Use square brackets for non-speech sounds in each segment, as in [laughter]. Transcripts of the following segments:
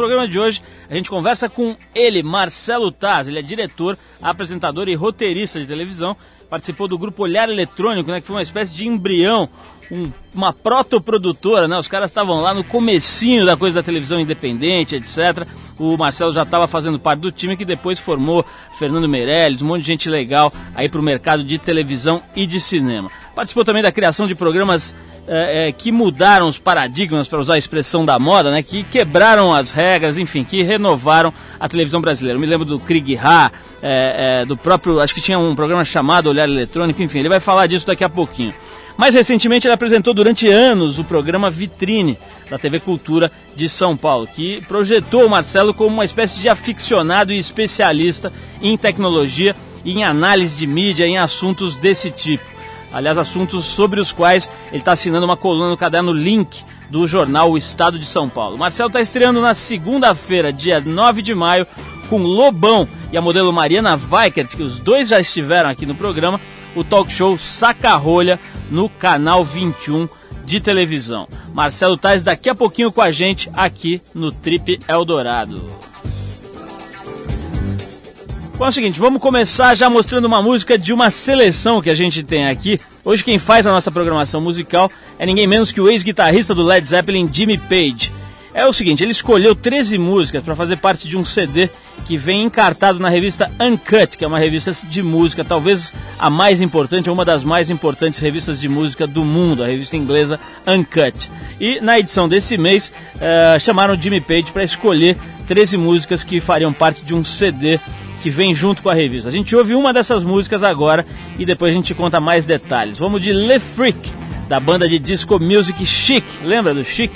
programa de hoje a gente conversa com ele, Marcelo Taz. Ele é diretor, apresentador e roteirista de televisão. Participou do grupo Olhar Eletrônico, né, que foi uma espécie de embrião, um, uma protoprodutora, né? Os caras estavam lá no comecinho da coisa da televisão independente, etc. O Marcelo já estava fazendo parte do time que depois formou Fernando Meirelles, um monte de gente legal aí para o mercado de televisão e de cinema. Participou também da criação de programas é, é, que mudaram os paradigmas, para usar a expressão da moda, né, que quebraram as regras, enfim, que renovaram a televisão brasileira. Eu me lembro do Krieg Ha, é, é, do próprio, acho que tinha um programa chamado Olhar Eletrônico, enfim, ele vai falar disso daqui a pouquinho. Mais recentemente, ele apresentou durante anos o programa Vitrine da TV Cultura de São Paulo, que projetou o Marcelo como uma espécie de aficionado e especialista em tecnologia e em análise de mídia em assuntos desse tipo aliás, assuntos sobre os quais ele está assinando uma coluna no caderno Link do jornal O Estado de São Paulo. Marcelo está estreando na segunda-feira, dia 9 de maio, com Lobão e a modelo Mariana Weikert, que os dois já estiveram aqui no programa, o talk show Saca-Rolha no canal 21 de televisão. Marcelo Tais daqui a pouquinho com a gente aqui no Trip Eldorado. Bom, é o seguinte, vamos começar já mostrando uma música de uma seleção que a gente tem aqui. Hoje quem faz a nossa programação musical é ninguém menos que o ex-guitarrista do Led Zeppelin, Jimmy Page. É o seguinte, ele escolheu 13 músicas para fazer parte de um CD que vem encartado na revista Uncut, que é uma revista de música, talvez a mais importante, ou uma das mais importantes revistas de música do mundo, a revista inglesa Uncut. E na edição desse mês, uh, chamaram Jimmy Page para escolher 13 músicas que fariam parte de um CD que vem junto com a revista. A gente ouve uma dessas músicas agora e depois a gente conta mais detalhes. Vamos de Le Freak, da banda de disco music Chic. Lembra do Chic?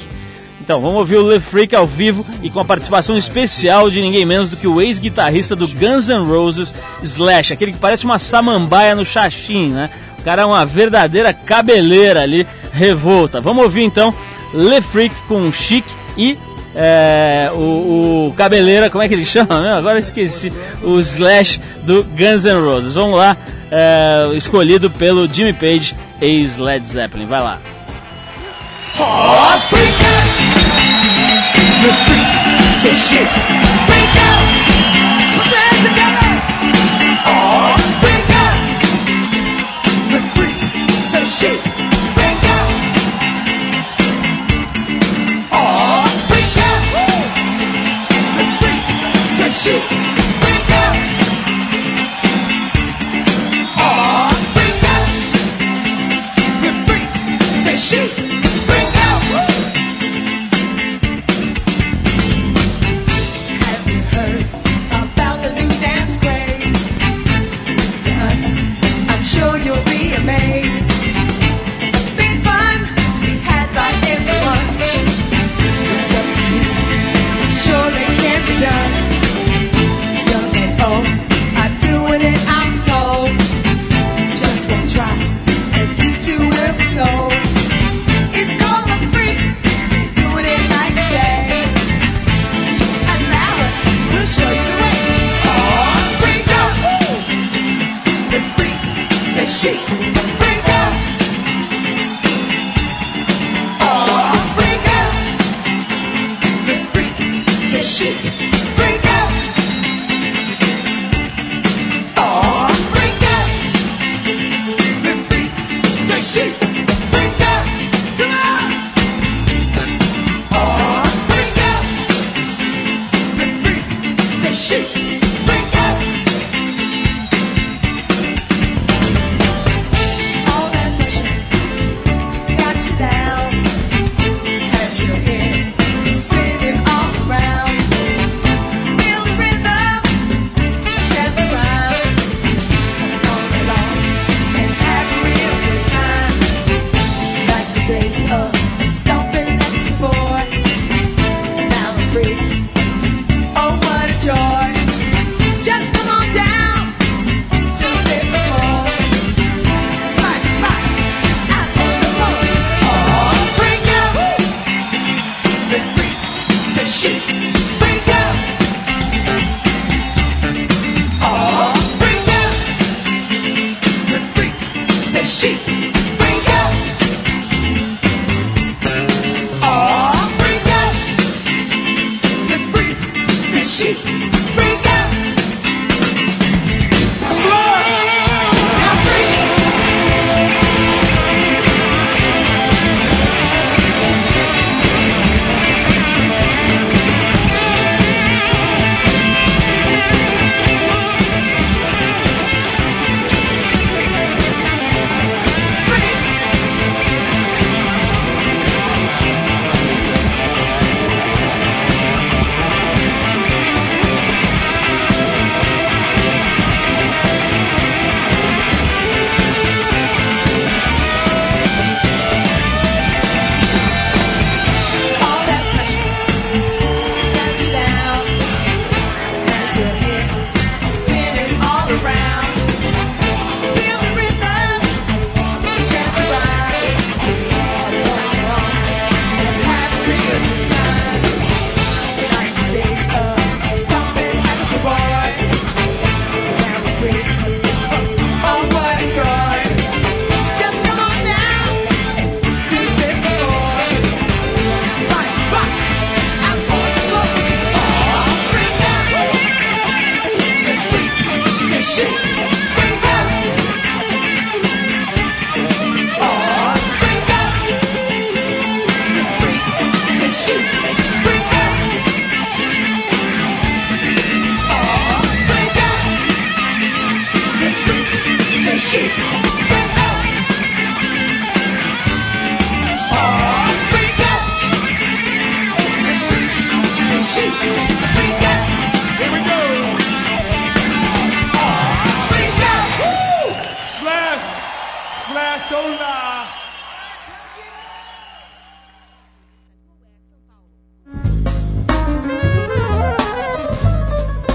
Então, vamos ouvir o Le Freak ao vivo e com a participação especial de ninguém menos do que o ex-guitarrista do Guns N' Roses, Slash, aquele que parece uma samambaia no xaxim, né? O cara é uma verdadeira cabeleira ali, revolta. Vamos ouvir então Le Freak com Chic e é, o, o, Cabeleira, como é que ele chama? Não, agora esqueci. O Slash do Guns N' Roses. Vamos lá, é, escolhido pelo Jimmy Page, e Led Zeppelin. Vai lá. Oh, Chifre.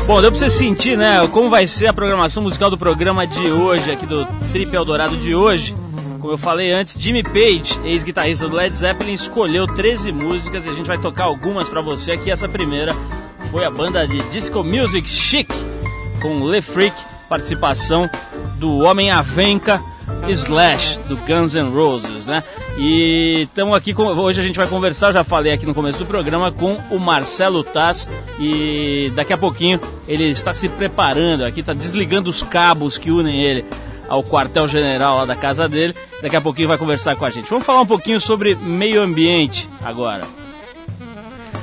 Bom, deu pra você sentir, né, como vai ser a programação musical do programa de hoje, aqui do Trip Eldorado de hoje. Como eu falei antes, Jimmy Page, ex-guitarrista do Led Zeppelin, escolheu 13 músicas e a gente vai tocar algumas para você aqui. Essa primeira foi a banda de disco music Chic, com Le Freak, participação do Homem Avenca, Slash, do Guns N' Roses, né? E estamos aqui, com, hoje a gente vai conversar, já falei aqui no começo do programa, com o Marcelo Taz e daqui a pouquinho ele está se preparando aqui, está desligando os cabos que unem ele ao quartel-general lá da casa dele. Daqui a pouquinho vai conversar com a gente. Vamos falar um pouquinho sobre meio ambiente agora.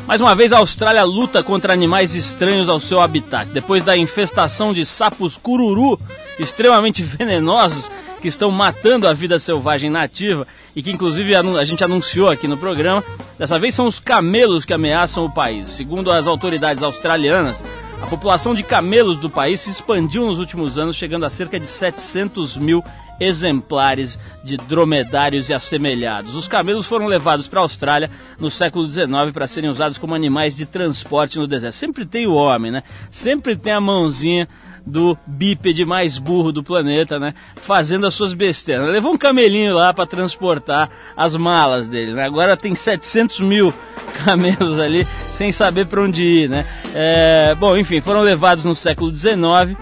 Mais uma vez, a Austrália luta contra animais estranhos ao seu habitat. Depois da infestação de sapos cururu extremamente [laughs] venenosos que estão matando a vida selvagem nativa e que inclusive a gente anunciou aqui no programa, dessa vez são os camelos que ameaçam o país. Segundo as autoridades australianas, a população de camelos do país se expandiu nos últimos anos, chegando a cerca de 700 mil exemplares de dromedários e assemelhados. Os camelos foram levados para a Austrália no século XIX para serem usados como animais de transporte no deserto. Sempre tem o homem, né? Sempre tem a mãozinha do bípede mais burro do planeta, né? Fazendo as suas besteiras. Levou um camelinho lá para transportar as malas dele, né? Agora tem 700 mil [laughs] camelos ali sem saber para onde ir, né? É, bom, enfim, foram levados no século XIX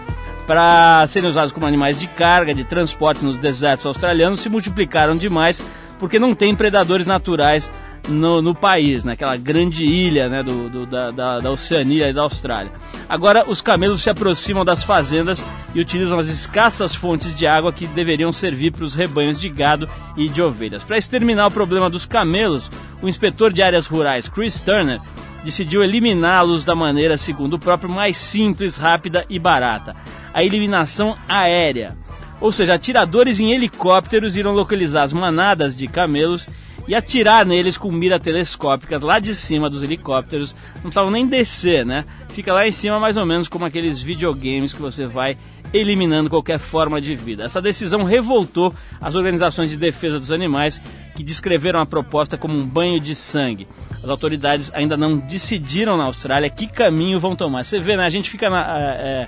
para serem usados como animais de carga, de transporte nos desertos australianos, se multiplicaram demais porque não tem predadores naturais no, no país, naquela grande ilha né, do, do da, da, da, Oceania e da Austrália. Agora, os camelos se aproximam das fazendas e utilizam as escassas fontes de água que deveriam servir para os rebanhos de gado e de ovelhas. Para exterminar o problema dos camelos, o inspetor de áreas rurais, Chris Turner, decidiu eliminá-los da maneira, segundo o próprio, mais simples, rápida e barata a eliminação aérea. Ou seja, atiradores em helicópteros irão localizar as manadas de camelos e atirar neles com mira telescópicas lá de cima dos helicópteros. Não precisavam nem descer, né? Fica lá em cima mais ou menos como aqueles videogames que você vai eliminando qualquer forma de vida. Essa decisão revoltou as organizações de defesa dos animais que descreveram a proposta como um banho de sangue. As autoridades ainda não decidiram na Austrália que caminho vão tomar. Você vê, né? A gente fica na, é,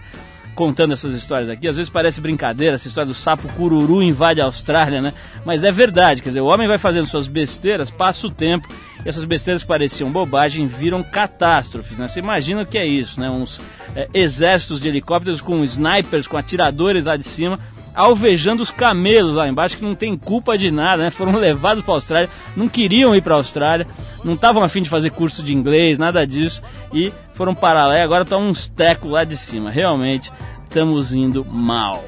contando essas histórias aqui. Às vezes parece brincadeira, essa história do sapo cururu invade a Austrália, né? Mas é verdade, quer dizer, o homem vai fazendo suas besteiras, passa o tempo, e essas besteiras que pareciam bobagem viram catástrofes, né? Você imagina o que é isso, né? Uns é, exércitos de helicópteros com snipers, com atiradores lá de cima, alvejando os camelos lá embaixo, que não tem culpa de nada, né? Foram [laughs] levados para a Austrália, não queriam ir para a Austrália, não estavam afim de fazer curso de inglês, nada disso, e foram para lá e agora estão uns tecos lá de cima. Realmente, estamos indo mal.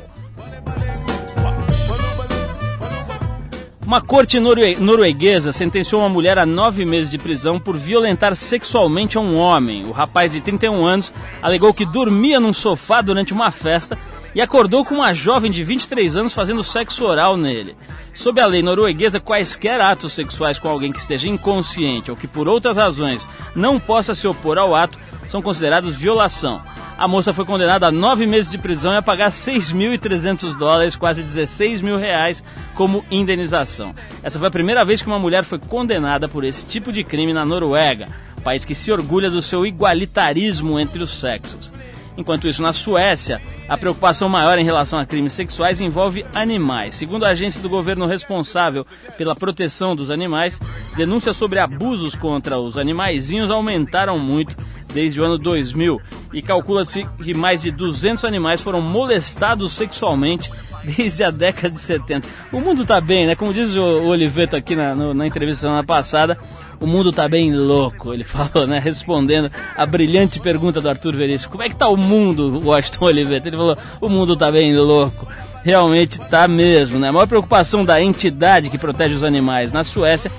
Uma corte norue norueguesa sentenciou uma mulher a nove meses de prisão por violentar sexualmente um homem. O rapaz de 31 anos alegou que dormia num sofá durante uma festa e acordou com uma jovem de 23 anos fazendo sexo oral nele. Sob a lei norueguesa, quaisquer atos sexuais com alguém que esteja inconsciente ou que por outras razões não possa se opor ao ato são considerados violação. A moça foi condenada a nove meses de prisão e a pagar 6.300 dólares, quase 16 mil reais, como indenização. Essa foi a primeira vez que uma mulher foi condenada por esse tipo de crime na Noruega, país que se orgulha do seu igualitarismo entre os sexos. Enquanto isso, na Suécia, a preocupação maior em relação a crimes sexuais envolve animais. Segundo a agência do governo responsável pela proteção dos animais, denúncias sobre abusos contra os animaizinhos aumentaram muito desde o ano 2000 e calcula-se que mais de 200 animais foram molestados sexualmente desde a década de 70. O mundo está bem, né? Como diz o Oliveto aqui na, no, na entrevista semana passada, o mundo tá bem louco, ele [laughs] falou, né? Respondendo a brilhante pergunta do Arthur Veríssimo. Como é que tá o mundo, Washington Oliveira? Ele falou, o mundo tá bem louco. Realmente tá mesmo, né? A maior preocupação da entidade que protege os animais na Suécia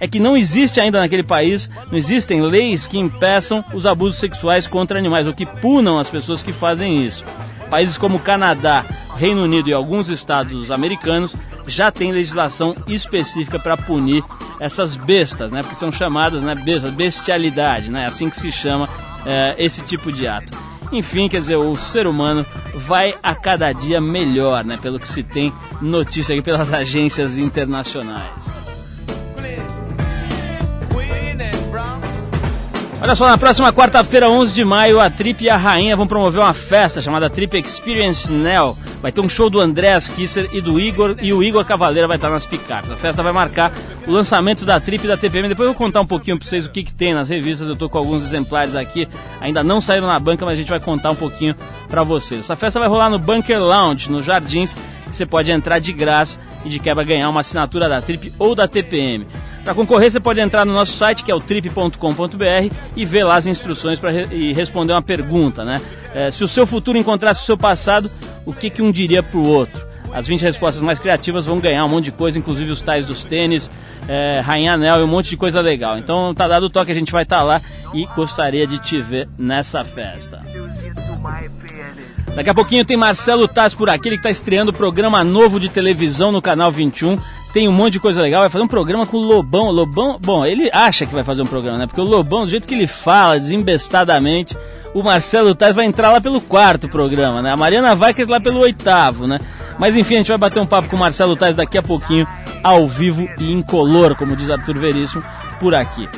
é que não existe ainda naquele país, não existem leis que impeçam os abusos sexuais contra animais, ou que punam as pessoas que fazem isso. Países como Canadá, Reino Unido e alguns estados americanos já têm legislação específica para punir essas bestas, né? Porque são chamadas, né, bestas, bestialidade, né? Assim que se chama é, esse tipo de ato. Enfim, quer dizer, o ser humano vai a cada dia melhor, né? Pelo que se tem notícia aqui pelas [laughs] agências internacionais. Olha só, na próxima quarta-feira, 11 de maio, a Trip e a Rainha vão promover uma festa chamada Trip Experience Nell. Vai ter um show do Andréas Kisser e do Igor, e o Igor Cavaleira vai estar nas picapes. A festa vai marcar o lançamento da Trip e da TPM. Depois eu vou contar um pouquinho para vocês o que, que tem nas revistas. Eu estou com alguns exemplares aqui, ainda não saíram na banca, mas a gente vai contar um pouquinho para vocês. Essa festa vai rolar no Bunker Lounge, nos Jardins. Você pode entrar de graça e de quebra ganhar uma assinatura da Trip ou da TPM. Para concorrer, você pode entrar no nosso site, que é o trip.com.br, e ver lá as instruções para re e responder uma pergunta, né? É, se o seu futuro encontrasse o seu passado, o que, que um diria para o outro? As 20 respostas mais criativas vão ganhar um monte de coisa, inclusive os tais dos tênis, é, Rainha Anel e um monte de coisa legal. Então tá dado o toque, a gente vai estar tá lá e gostaria de te ver nessa festa. Daqui a pouquinho tem Marcelo Taz por aqui, ele está estreando programa novo de televisão no canal 21 tem um monte de coisa legal, vai fazer um programa com o Lobão. Lobão, bom, ele acha que vai fazer um programa, né? Porque o Lobão, do jeito que ele fala, desembestadamente, o Marcelo Tais vai entrar lá pelo quarto programa, né? A Mariana vai lá pelo oitavo, né? Mas enfim, a gente vai bater um papo com o Marcelo Tais daqui a pouquinho, ao vivo e incolor, como diz Arthur Veríssimo, por aqui.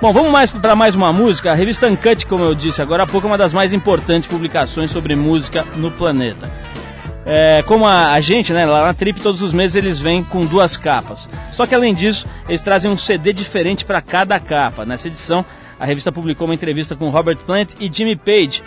Bom, vamos mais para mais uma música. A revista Uncut, como eu disse agora há pouco, é uma das mais importantes publicações sobre música no planeta. É, como a, a, gente, né, lá na Trip, todos os meses eles vêm com duas capas. Só que além disso, eles trazem um CD diferente para cada capa. Nessa edição, a revista publicou uma entrevista com Robert Plant e Jimmy Page,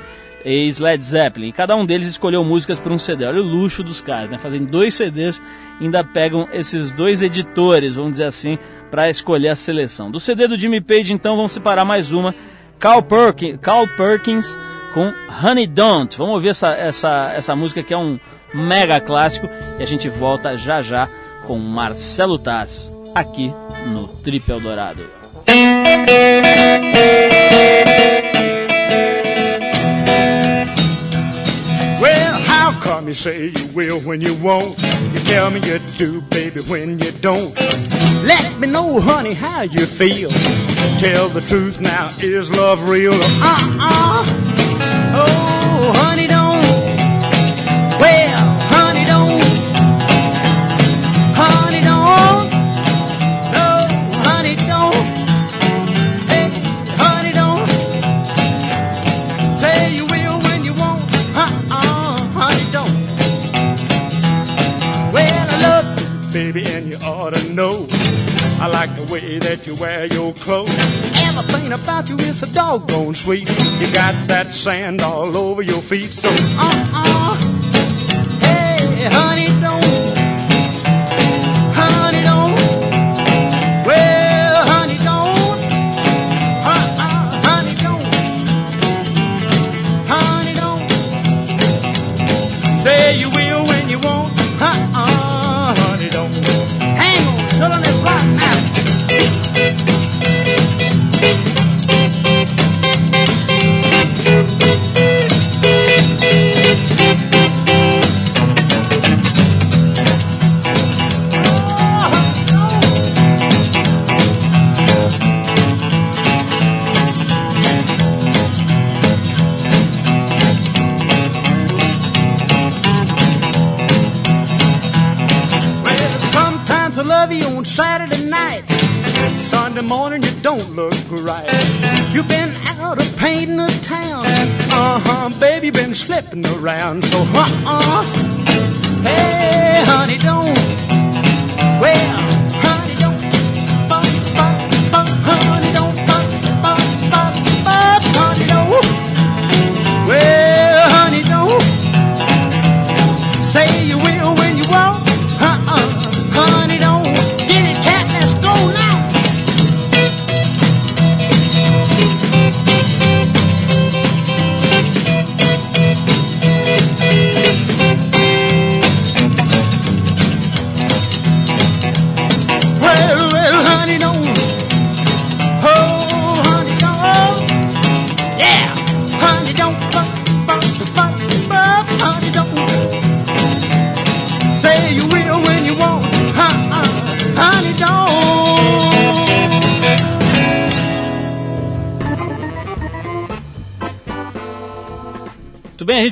ex Led Zeppelin. E cada um deles escolheu músicas para um CD. Olha o luxo dos caras, né? Fazem dois CDs, ainda pegam esses dois editores, vamos dizer assim, para escolher a seleção. Do CD do Jimmy Page, então, vamos separar mais uma. Carl Perkins, Carl Perkins com Honey Don't. Vamos ouvir essa, essa, essa música que é um mega clássico. E a gente volta já já com Marcelo Taz aqui no Trip Eldorado. Well, how come you say you will when you won't? You tell me you do, baby, when you don't. Let me know, honey, how you feel. Tell the truth now, is love real? Uh-uh. Oh, honey, don't. Know. I like the way that you wear your clothes. Everything about you is so doggone sweet. You got that sand all over your feet, so uh-uh. Hey, honey, don't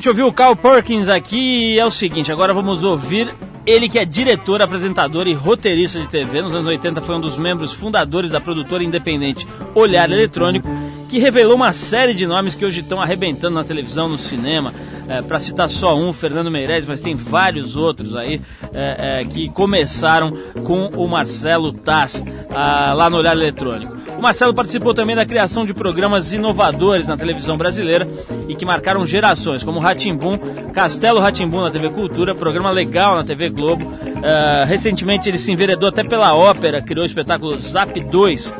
gente ouviu o Carl Perkins aqui e é o seguinte, agora vamos ouvir ele que é diretor, apresentador e roteirista de TV. Nos anos 80 foi um dos membros fundadores da produtora independente Olhar Eletrônico que revelou uma série de nomes que hoje estão arrebentando na televisão, no cinema. É, Para citar só um, Fernando Meirelles, mas tem vários outros aí é, é, que começaram com o Marcelo Taz ah, lá no Olhar Eletrônico. O Marcelo participou também da criação de programas inovadores na televisão brasileira e que marcaram gerações, como Ratimbum, Castelo Ratimbum na TV Cultura, programa legal na TV Globo. Uh, recentemente ele se enveredou até pela ópera, criou o espetáculo Zap 2,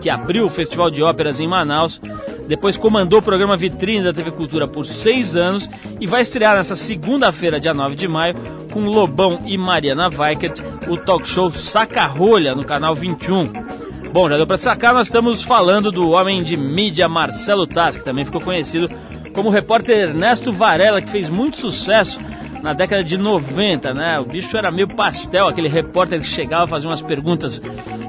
que abriu o Festival de Óperas em Manaus. Depois comandou o programa Vitrine da TV Cultura por seis anos e vai estrear nessa segunda-feira, dia 9 de maio, com Lobão e Mariana Weikert, o talk show Saca Rolha no canal 21. Bom, já deu para sacar, nós estamos falando do homem de mídia Marcelo Taz, que também ficou conhecido como o repórter Ernesto Varela, que fez muito sucesso na década de 90, né? O bicho era meio pastel, aquele repórter que chegava a fazer umas perguntas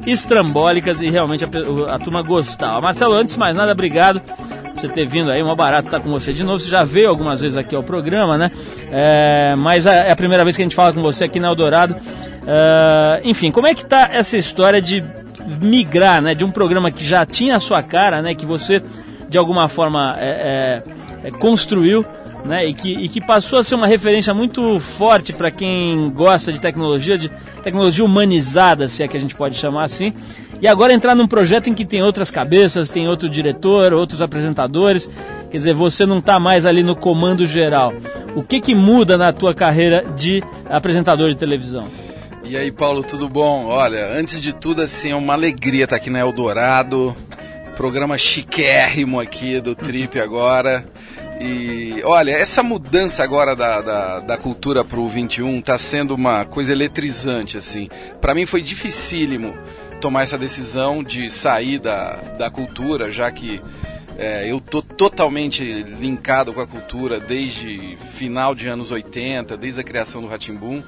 estrambólicas e realmente a, a turma gostava. Marcelo, antes de mais nada, obrigado por você ter vindo aí, uma barato estar com você de novo. Você já veio algumas vezes aqui ao programa, né? É, mas é a primeira vez que a gente fala com você aqui na Eldorado. É, enfim, como é que tá essa história de migrar, né? De um programa que já tinha a sua cara, né? Que você, de alguma forma, é, é, é construiu né, e, que, e que passou a ser uma referência muito forte para quem gosta de tecnologia, de tecnologia humanizada, se é que a gente pode chamar assim. E agora entrar num projeto em que tem outras cabeças, tem outro diretor, outros apresentadores. Quer dizer, você não está mais ali no comando geral. O que, que muda na tua carreira de apresentador de televisão? E aí, Paulo, tudo bom? Olha, antes de tudo, assim, é uma alegria estar aqui na Eldorado. Programa chiquérrimo aqui do Trip [laughs] agora. E olha, essa mudança agora da, da, da cultura pro 21 tá sendo uma coisa eletrizante, assim. Para mim foi dificílimo tomar essa decisão de sair da, da cultura, já que é, eu tô totalmente linkado com a cultura desde final de anos 80, desde a criação do Ratimbum.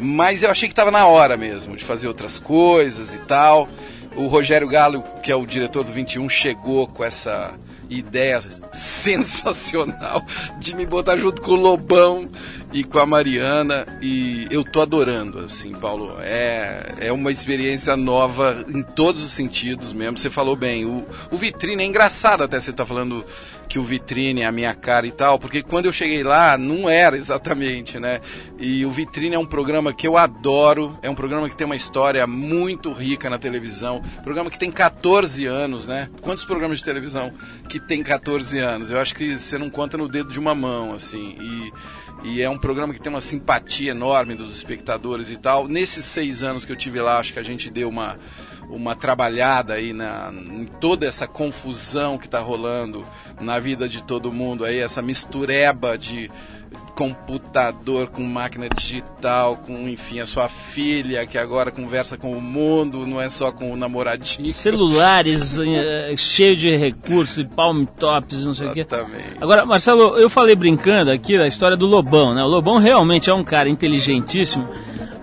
Mas eu achei que estava na hora mesmo de fazer outras coisas e tal. O Rogério Galo, que é o diretor do 21, chegou com essa ideia [laughs] sensacional de me botar junto com o Lobão e com a Mariana e eu tô adorando, assim, Paulo. É, é uma experiência nova em todos os sentidos mesmo. Você falou bem. O, o Vitrine é engraçado até você tá falando que o Vitrine é a minha cara e tal, porque quando eu cheguei lá não era exatamente, né? E o Vitrine é um programa que eu adoro, é um programa que tem uma história muito rica na televisão, programa que tem 14 anos, né? Quantos programas de televisão que tem 14 anos? Eu acho que você não conta no dedo de uma mão, assim. E e é um programa que tem uma simpatia enorme dos espectadores e tal. Nesses seis anos que eu tive lá, acho que a gente deu uma, uma trabalhada aí na, em toda essa confusão que está rolando na vida de todo mundo aí, essa mistureba de computador com máquina digital, com enfim a sua filha que agora conversa com o mundo, não é só com o namoradinho. Celulares uh, [laughs] cheio de recursos, palm tops, não sei o quê. Exatamente. Agora, Marcelo, eu falei brincando aqui da história do Lobão, né? O Lobão realmente é um cara inteligentíssimo.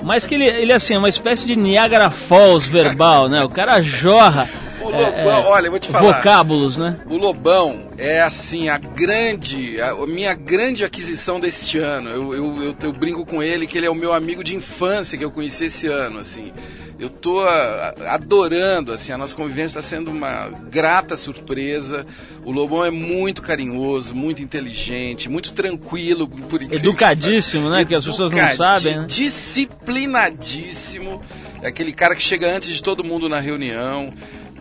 Mas que ele, ele assim, é uma espécie de Niagara Falls verbal, né? O cara jorra o Lobão, é, olha, eu vou te falar. Vocábulos, né? O Lobão é assim a grande, a minha grande aquisição deste ano. Eu, eu, eu, eu, brinco com ele que ele é o meu amigo de infância que eu conheci esse ano, assim. Eu tô adorando, assim, a nossa convivência está sendo uma grata surpresa. O Lobão é muito carinhoso, muito inteligente, muito tranquilo, por Educadíssimo, né? Que as pessoas não sabem. Né? Disciplinadíssimo. É aquele cara que chega antes de todo mundo na reunião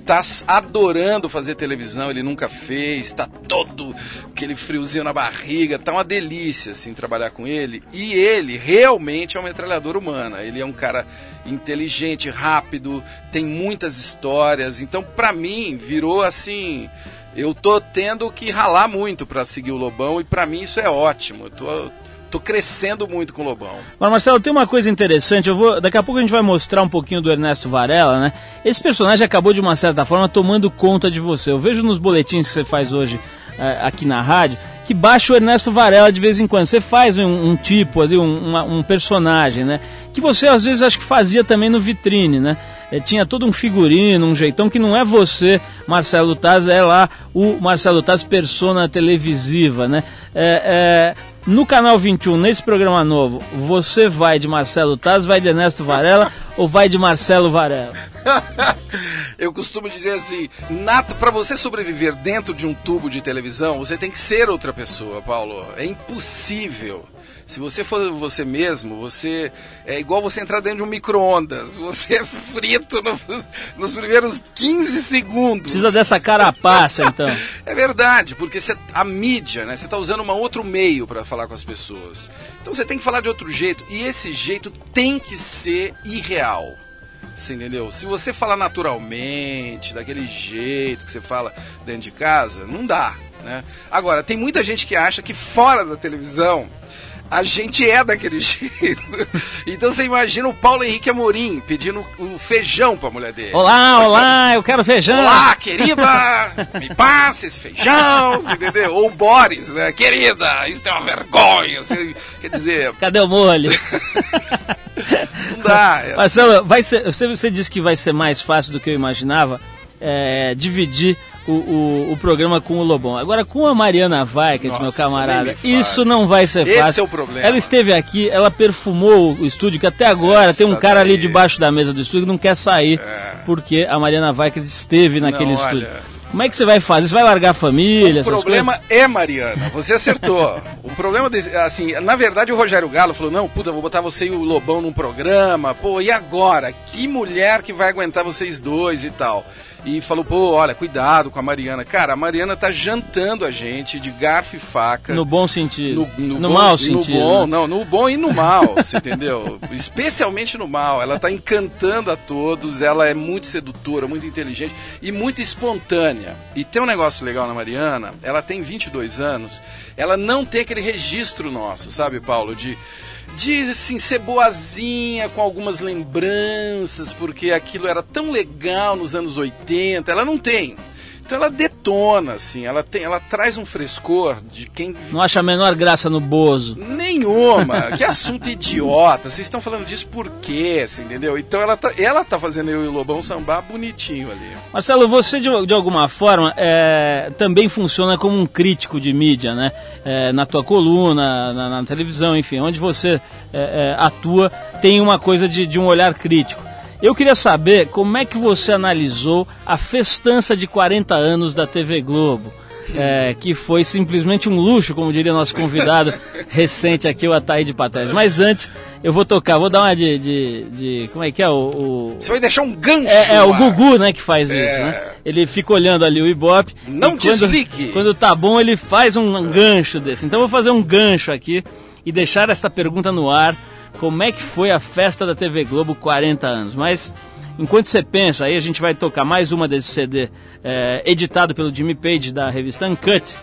tá adorando fazer televisão, ele nunca fez, tá todo aquele friozinho na barriga, tá uma delícia assim trabalhar com ele. E ele realmente é uma metralhadora humana. Ele é um cara inteligente, rápido, tem muitas histórias. Então, para mim, virou assim, eu tô tendo que ralar muito para seguir o Lobão e para mim isso é ótimo. Eu tô tô crescendo muito com o Lobão. Mas Marcelo, tem uma coisa interessante, eu vou, daqui a pouco a gente vai mostrar um pouquinho do Ernesto Varela, né? Esse personagem acabou de uma certa forma tomando conta de você. Eu vejo nos boletins que você faz hoje é, aqui na rádio que baixa o Ernesto Varela de vez em quando. Você faz um, um tipo ali, um, uma, um, personagem, né? Que você às vezes acho que fazia também no vitrine, né? É, tinha todo um figurino, um jeitão que não é você, Marcelo Taz, é lá o Marcelo Taz persona televisiva, né? É, é no canal 21, nesse programa novo, você vai de Marcelo Taz, vai de Ernesto Varela ou vai de Marcelo Varela? [laughs] Eu costumo dizer assim, para você sobreviver dentro de um tubo de televisão, você tem que ser outra pessoa, Paulo. É impossível. Se você for você mesmo, você é igual você entrar dentro de um micro-ondas. [laughs] Você é frito no, nos primeiros 15 segundos. Precisa dessa carapaça, então. [laughs] é verdade, porque você, a mídia, né? Você está usando um outro meio para falar com as pessoas. Então você tem que falar de outro jeito. E esse jeito tem que ser irreal. Você entendeu? Se você falar naturalmente, daquele jeito que você fala dentro de casa, não dá. Né? Agora, tem muita gente que acha que fora da televisão a gente é daquele [laughs] jeito. Então você imagina o Paulo Henrique Amorim pedindo o feijão pra mulher dele. Olá, olá, eu quero feijão. Olá, querida, me passe esse feijão, entendeu? Ou o Boris, né? Querida, isso é uma vergonha. Você, quer dizer. Cadê o molho? [laughs] Não dá. Marcelo, vai ser, você, você disse que vai ser mais fácil do que eu imaginava é, dividir o, o, o, programa com o Lobão. Agora, com a Mariana Weikert, meu camarada, isso não vai ser fácil. Esse é o problema. Ela esteve aqui, ela perfumou o estúdio, que até agora Essa tem um cara daí... ali debaixo da mesa do estúdio que não quer sair, é. porque a Mariana Weikert esteve naquele não, estúdio. Olha... Como é que você vai fazer? Você vai largar a família? O problema coisas? é, Mariana, você acertou. o problema, desse, assim, na verdade o Rogério Galo falou, não, puta, vou botar você e o Lobão num programa, pô, e agora? Que mulher que vai aguentar vocês dois e tal? E falou, pô, olha, cuidado com a Mariana. Cara, a Mariana tá jantando a gente de garfo e faca. No bom sentido. No, no, no bom, mau sentido. No bom, né? não, no bom e no mal, você entendeu? Especialmente no mal. Ela tá encantando a todos, ela é muito sedutora, muito inteligente e muito espontânea. E tem um negócio legal na Mariana, ela tem 22 anos, ela não tem aquele registro nosso, sabe, Paulo, de de assim, ser boazinha com algumas lembranças, porque aquilo era tão legal nos anos 80. Ela não tem. Então ela detona, assim, ela tem, ela traz um frescor de quem. Não acha a menor graça no Bozo. Nenhuma. [laughs] que assunto idiota. Vocês estão falando disso por quê? Assim, entendeu? Então ela tá, ela tá fazendo eu e o Lobão sambar bonitinho ali. Marcelo, você de, de alguma forma é, também funciona como um crítico de mídia, né? É, na tua coluna, na, na, televisão, enfim, onde você é, é atua, tem uma coisa de, de um olhar crítico. Eu queria saber como é que você analisou a festança de 40 anos da TV Globo. É, que foi simplesmente um luxo, como diria nosso convidado [laughs] recente aqui, o Ataíde Patés. Mas antes, eu vou tocar, vou dar uma de. de, de como é que é? O, o, Você vai deixar um gancho. É, é o Gugu, né, que faz é... isso, né? Ele fica olhando ali o Ibope. Não desligue! Quando tá bom, ele faz um gancho desse. Então eu vou fazer um gancho aqui e deixar essa pergunta no ar como é que foi a festa da TV Globo 40 anos. Mas enquanto você pensa, aí a gente vai tocar mais uma desse CD é, editado pelo Jimmy Page da revista Uncut,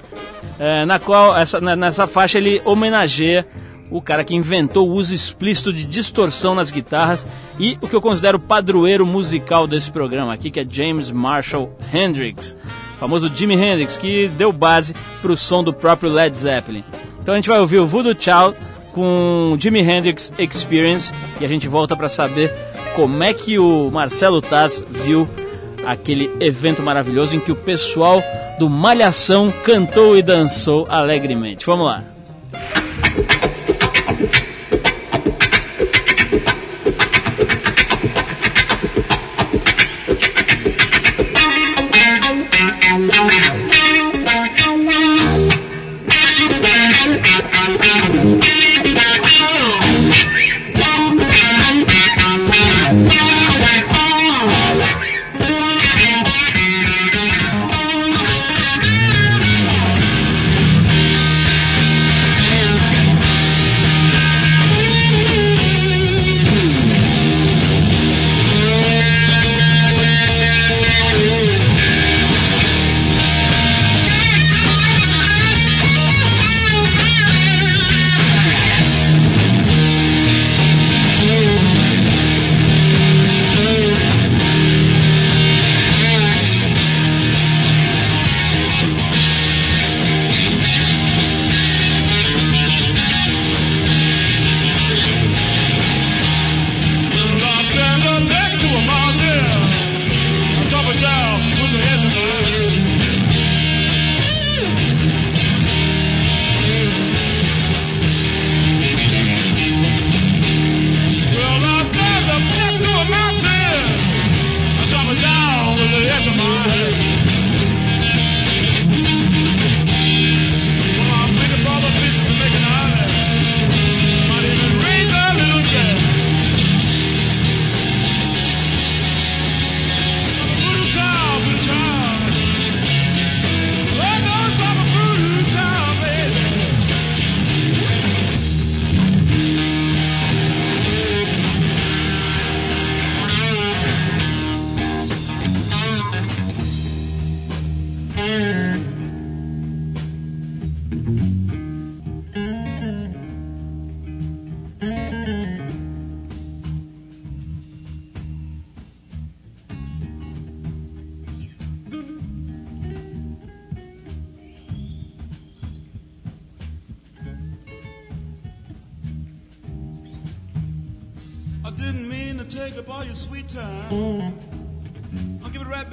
é, na qual essa, nessa faixa ele homenageia o cara que inventou o uso explícito de distorção nas guitarras e o que eu considero padroeiro musical desse programa aqui, que é James Marshall Hendrix, famoso Jimi Hendrix, que deu base para o som do próprio Led Zeppelin. Então a gente vai ouvir o Voodoo Child com Jimi Hendrix Experience e a gente volta para saber como é que o Marcelo Taz viu aquele evento maravilhoso em que o pessoal do Malhação cantou e dançou alegremente. Vamos lá.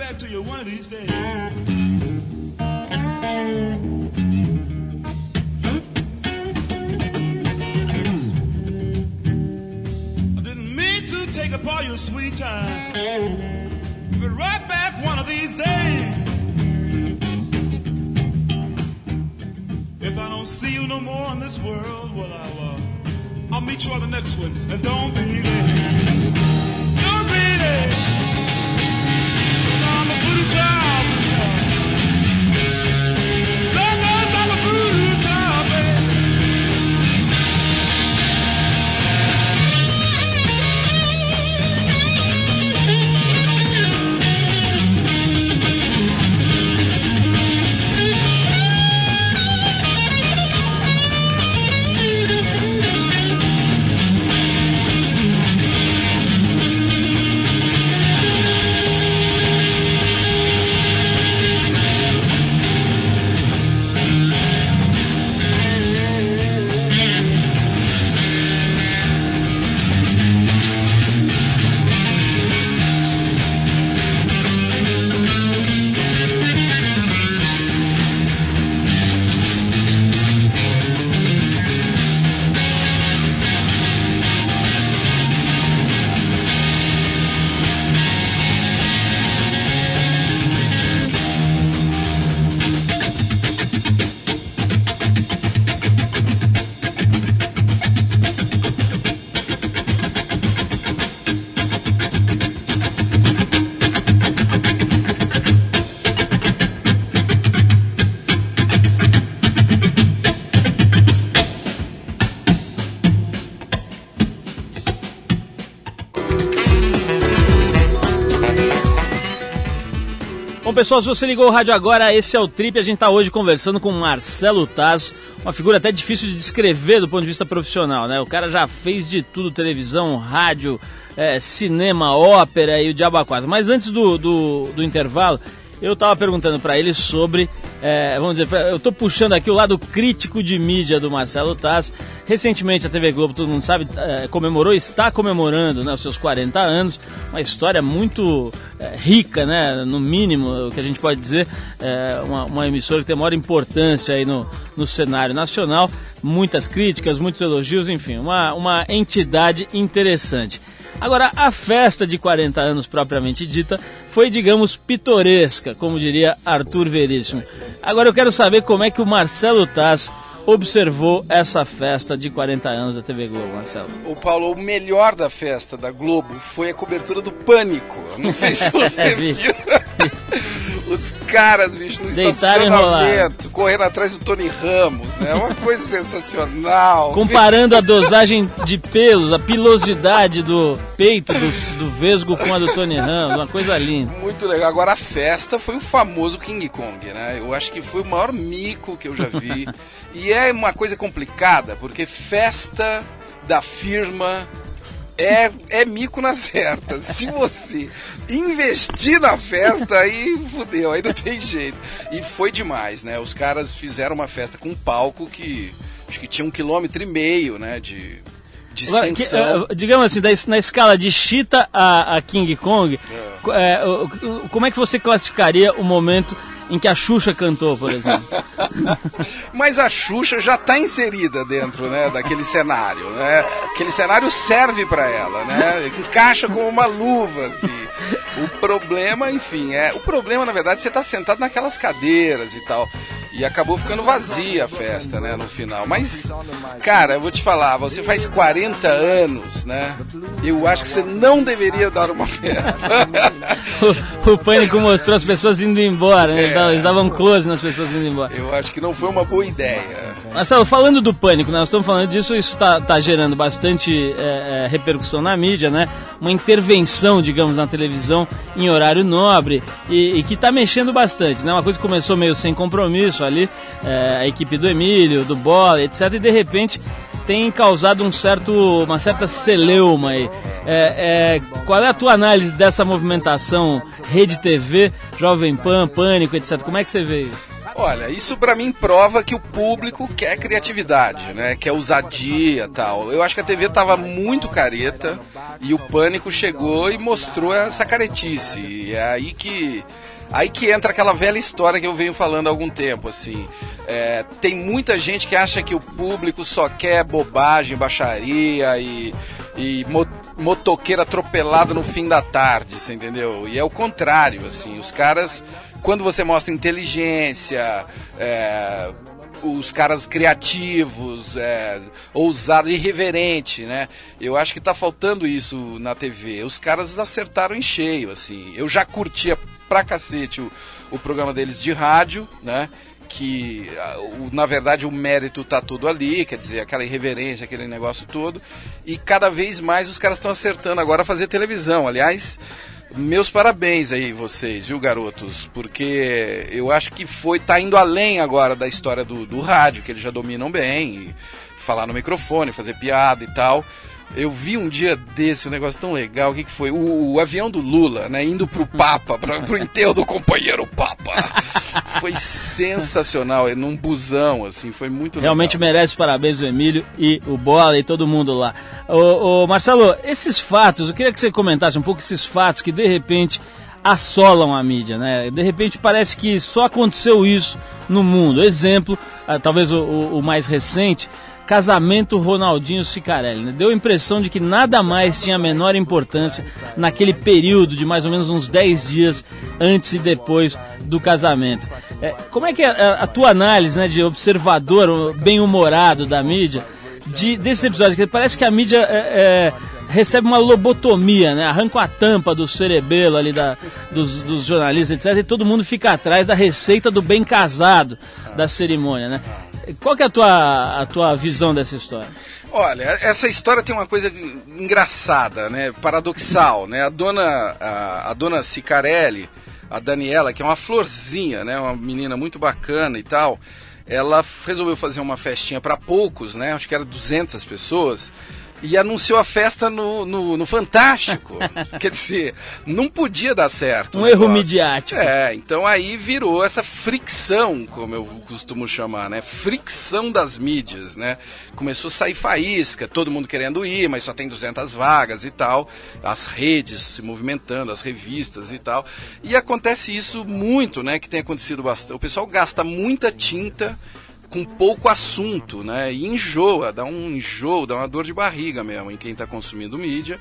Back to you one of these days. I didn't mean to take up all your sweet time. Give it right back one of these days. If I don't see you no more in this world, well, I'll, uh, I'll meet you on the next one. And don't pessoal, se você ligou o rádio agora, esse é o Trip. A gente está hoje conversando com Marcelo Taz, uma figura até difícil de descrever do ponto de vista profissional, né? O cara já fez de tudo, televisão, rádio, é, cinema, ópera e o diabo a. Mas antes do, do, do intervalo, eu estava perguntando para ele sobre, é, vamos dizer, eu estou puxando aqui o lado crítico de mídia do Marcelo Taz. Recentemente a TV Globo, todo mundo sabe, é, comemorou, está comemorando né, os seus 40 anos, uma história muito é, rica, né, no mínimo, o que a gente pode dizer, é, uma, uma emissora que tem maior importância aí no, no cenário nacional, muitas críticas, muitos elogios, enfim, uma, uma entidade interessante. Agora, a festa de 40 anos propriamente dita foi, digamos, pitoresca, como diria Arthur Veríssimo. Agora eu quero saber como é que o Marcelo Taz observou essa festa de 40 anos da TV Globo, Marcelo. O Paulo, o melhor da festa da Globo foi a cobertura do Pânico. Não sei se [laughs] você É, vi. viu. Os caras, bicho, no Deitaram estacionamento, correndo atrás do Tony Ramos, né? Uma coisa sensacional. [laughs] Comparando a dosagem de pelos, a pilosidade do peito do, do Vesgo com a do Tony Ramos, uma coisa linda. Muito legal. Agora a festa foi o famoso King Kong, né? Eu acho que foi o maior mico que eu já vi. [laughs] e é uma coisa complicada, porque festa da firma é, é mico na certa. Se você investir na festa, aí fudeu, aí não tem jeito. E foi demais, né? Os caras fizeram uma festa com um palco que acho que tinha um quilômetro e meio, né? De, de Agora, que, extensão. eh, digamos assim, na escala de Cheetah a, a King Kong, o- o- como é que você classificaria o momento em que a Xuxa cantou, por exemplo? [laughs] Mas a Xuxa já está inserida dentro, né, daquele cenário, né? Aquele cenário serve para ela, né? Encaixa como uma luva, assim. O problema, enfim, é o problema na verdade você está sentado naquelas cadeiras e tal. E acabou ficando vazia a festa, né, no final. Mas, cara, eu vou te falar, você faz 40 anos, né? Eu acho que você não deveria dar uma festa. [laughs] o, o Pânico mostrou as pessoas indo embora, né? É. davam- Eles davam close nas pessoas indo embora. Eu acho que não foi uma boa ideia. Marcelo, falando do pânico, né, nós estamos falando disso, isso está gerando bastante é, é, repercussão na mídia, né? Uma intervenção, digamos, na televisão em horário nobre e, e que está mexendo bastante, né? Uma coisa que começou meio sem compromisso ali, é, a equipe do Emílio, do Bola, etc. E de repente tem causado um certo, uma certa celeuma aí. É, é, qual é a tua análise dessa movimentação Rede TV, Jovem Pan, Pânico, etc? Como é que você vê isso? Olha, isso pra mim prova que o público quer criatividade, né? Quer ousadia tal. Eu acho que a TV tava muito careta E o pânico chegou e mostrou essa caretice. E é aí que Aí que entra aquela velha história que eu venho falando há algum tempo, assim. É, tem muita gente que acha que o público só quer bobagem, baixaria e, e mo motoqueiro atropelado no fim da tarde, você entendeu? E é o contrário, assim. Os caras, quando você mostra inteligência, é, os caras criativos, é, ousados, irreverente, né? Eu acho que tá faltando isso na TV. Os caras acertaram em cheio, assim. Eu já curtia pra cacete o, o programa deles de rádio, né? que na verdade o mérito tá tudo ali, quer dizer, aquela irreverência, aquele negócio todo. E cada vez mais os caras estão acertando agora a fazer televisão. Aliás, meus parabéns aí vocês, viu, garotos? Porque eu acho que foi tá indo além agora da história do, do rádio, que eles já dominam bem, falar no microfone, fazer piada e tal. Eu vi um dia desse um negócio tão legal. O que, que foi? O, o, avião do Lula, né? Indo pro Papa, pra, pro enterro do companheiro Papa. [laughs] Foi sensacional, é num busão, assim, foi muito Realmente legal. merece parabéns o Emílio e o Bola e todo mundo lá. Ô, ô, Marcelo, esses fatos, eu queria que você comentasse um pouco esses fatos que de repente assolam a mídia, né? De repente parece que só aconteceu isso no mundo. Exemplo, ah, talvez o, o, o mais recente, casamento Ronaldinho Cicarelli. Né? Deu a impressão de que nada mais tinha a menor importância naquele período de mais ou menos uns 10 dias antes e depois do casamento. É, como é que é a, a tua análise né, de observador bem-humorado da mídia de, desse episódio? Que parece que a mídia é, é, recebe uma lobotomia, né? Arranca a tampa do cerebelo ali da, dos, dos, jornalistas, etc. E todo mundo fica atrás da receita do bem casado da cerimônia, né? Qual que é a tua, a tua visão dessa história? Olha, essa história tem uma coisa engraçada, né? Paradoxal, né? A dona, a, a dona Cicarelli, a Daniela, que é uma florzinha, né? Uma menina muito bacana e tal. Ela resolveu fazer uma festinha para poucos, né? Acho que era 200 pessoas e anunciou a festa no, no, no Fantástico. [laughs] Quer dizer, não podia dar certo. Um erro midiático. É, então aí virou essa fricção, como eu costumo chamar, né? Fricção das mídias, né? Começou a sair faísca, todo mundo querendo ir, mas só tem 200 vagas e tal. As redes se movimentando, as revistas e tal. E acontece isso muito, né? Que tem acontecido bastante. O pessoal gasta muita tinta com pouco assunto, né? E enjoa, dá um enjoo, dá uma dor de barriga mesmo em quem está consumindo mídia.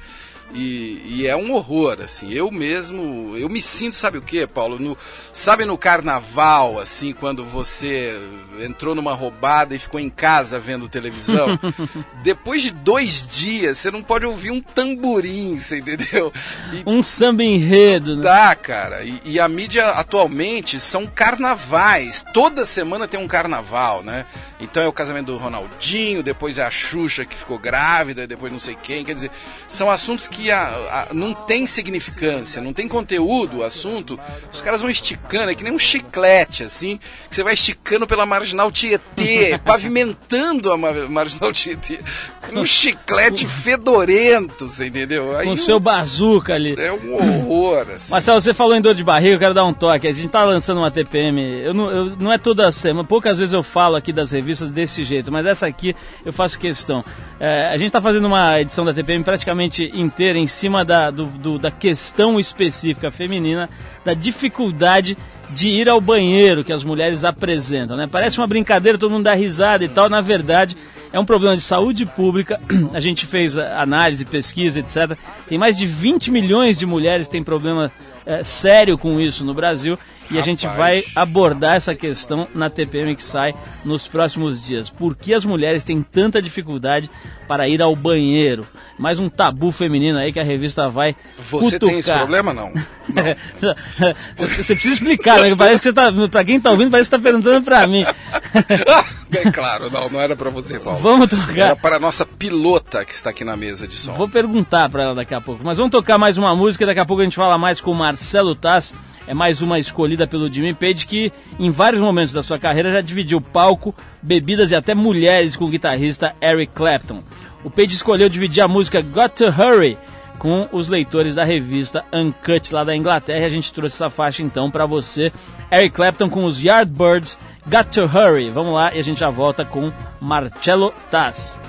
E, e, é um horror, assim. Eu mesmo, eu me sinto, sabe o que, Paulo? No, sabe no carnaval, assim, quando você entrou numa roubada e ficou em casa vendo televisão? [laughs] Depois de dois dias, você não pode ouvir um tamborim, você entendeu? E, um samba enredo, né? Dá, cara. E, e a mídia atualmente são carnavais. Toda semana tem um carnaval, né? Então é o casamento do Ronaldinho, depois é a Xuxa que ficou grávida, depois não sei quem. Quer dizer, são assuntos que a, a, não tem significância, não tem conteúdo o assunto. Os caras vão esticando, é que nem um chiclete, assim, que você vai esticando pela marginal Tietê, [laughs] pavimentando a marginal Tietê, com um chiclete fedorento, você entendeu? Aí com o seu bazuca ali. É um horror, assim. Marcelo, você falou em dor de barriga, eu quero dar um toque. A gente tá lançando uma TPM, eu não, eu, não é toda semana, poucas vezes eu falo aqui das revistas desse jeito, mas essa aqui eu faço questão. É, a gente está fazendo uma edição da TPM praticamente inteira em cima da, do, do, da questão específica feminina, da dificuldade de ir ao banheiro que as mulheres apresentam. Né? Parece uma brincadeira, todo mundo dá risada e tal, na verdade é um problema de saúde pública. [clears throat] A gente fez análise, pesquisa, etc. Tem mais de 20 milhões de mulheres que têm problema é, sério com isso no Brasil e a gente vai abordar essa questão na TPM que sai nos próximos dias. Por que as mulheres têm tanta dificuldade para ir ao banheiro? Mais um tabu feminino aí que a revista vai Você cutucar. tem esse problema, não? [laughs] não. você precisa explicar, né? Parece que você tá, para quem está ouvindo, parece que está perguntando para mim. [laughs] é claro, não, não era para você, Paulo. Vamos tocar. Era para a nossa pilota que está aqui na mesa de som. Vou perguntar para ela daqui a pouco. Mas vamos tocar mais uma música, daqui a pouco a gente fala mais com o Marcelo Tass é mais uma escolhida pelo Jimmy Page que em vários momentos da sua carreira já dividiu palco, bebidas e até mulheres com o guitarrista Eric Clapton. O Page escolheu dividir a música Got to Hurry com os leitores da revista Uncut lá da Inglaterra. A gente trouxe essa faixa então para você. Eric Clapton com os Yardbirds, Got to Hurry. Vamos lá e a gente já volta com Marcello Taz.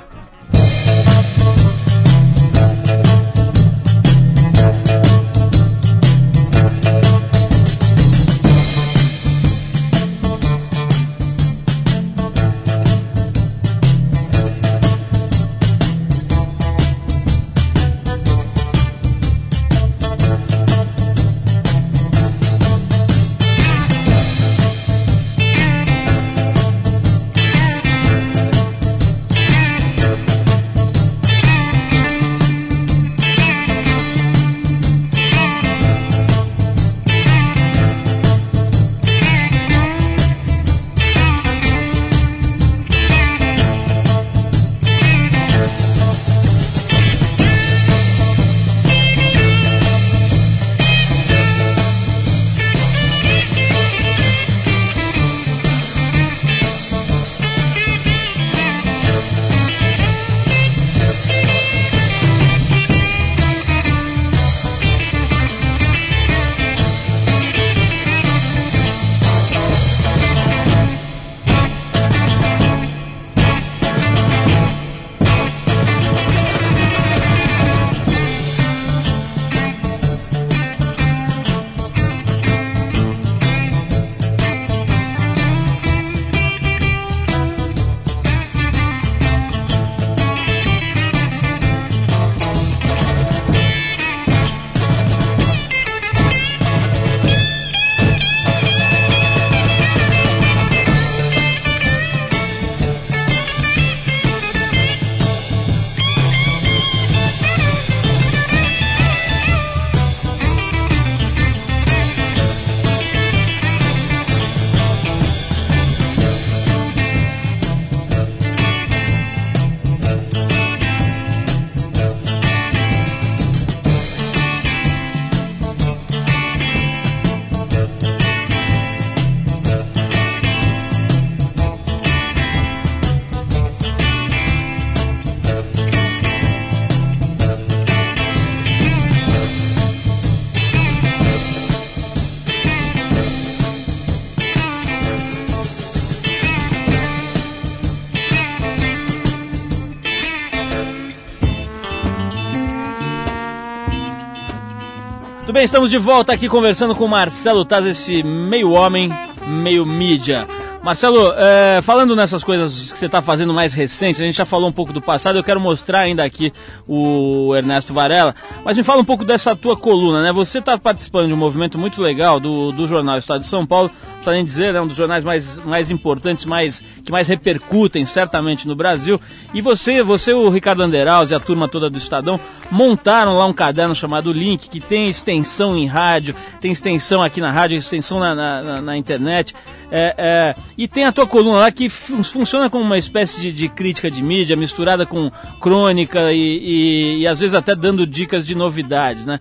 Bem, estamos de volta aqui conversando com Marcelo Taz, esse meio homem, meio mídia. Marcelo, é, falando nessas coisas que você está fazendo mais recentes, a gente já falou um pouco do passado, eu quero mostrar ainda aqui o Ernesto Varela, mas me fala um pouco dessa tua coluna, né? Você está participando de um movimento muito legal do, do jornal Estado de São Paulo, não precisa nem dizer, né? Um dos jornais mais, mais importantes, mais, que mais repercutem certamente no Brasil. E você, você, o Ricardo Anderaus e a turma toda do Estadão montaram lá um caderno chamado Link, que tem extensão em rádio, tem extensão aqui na rádio, extensão na, na, na, na internet. É, é, e tem a tua coluna lá que fun funciona como uma espécie de, de, crítica de mídia, misturada com crônica e, e, e, às vezes até dando dicas de novidades, né?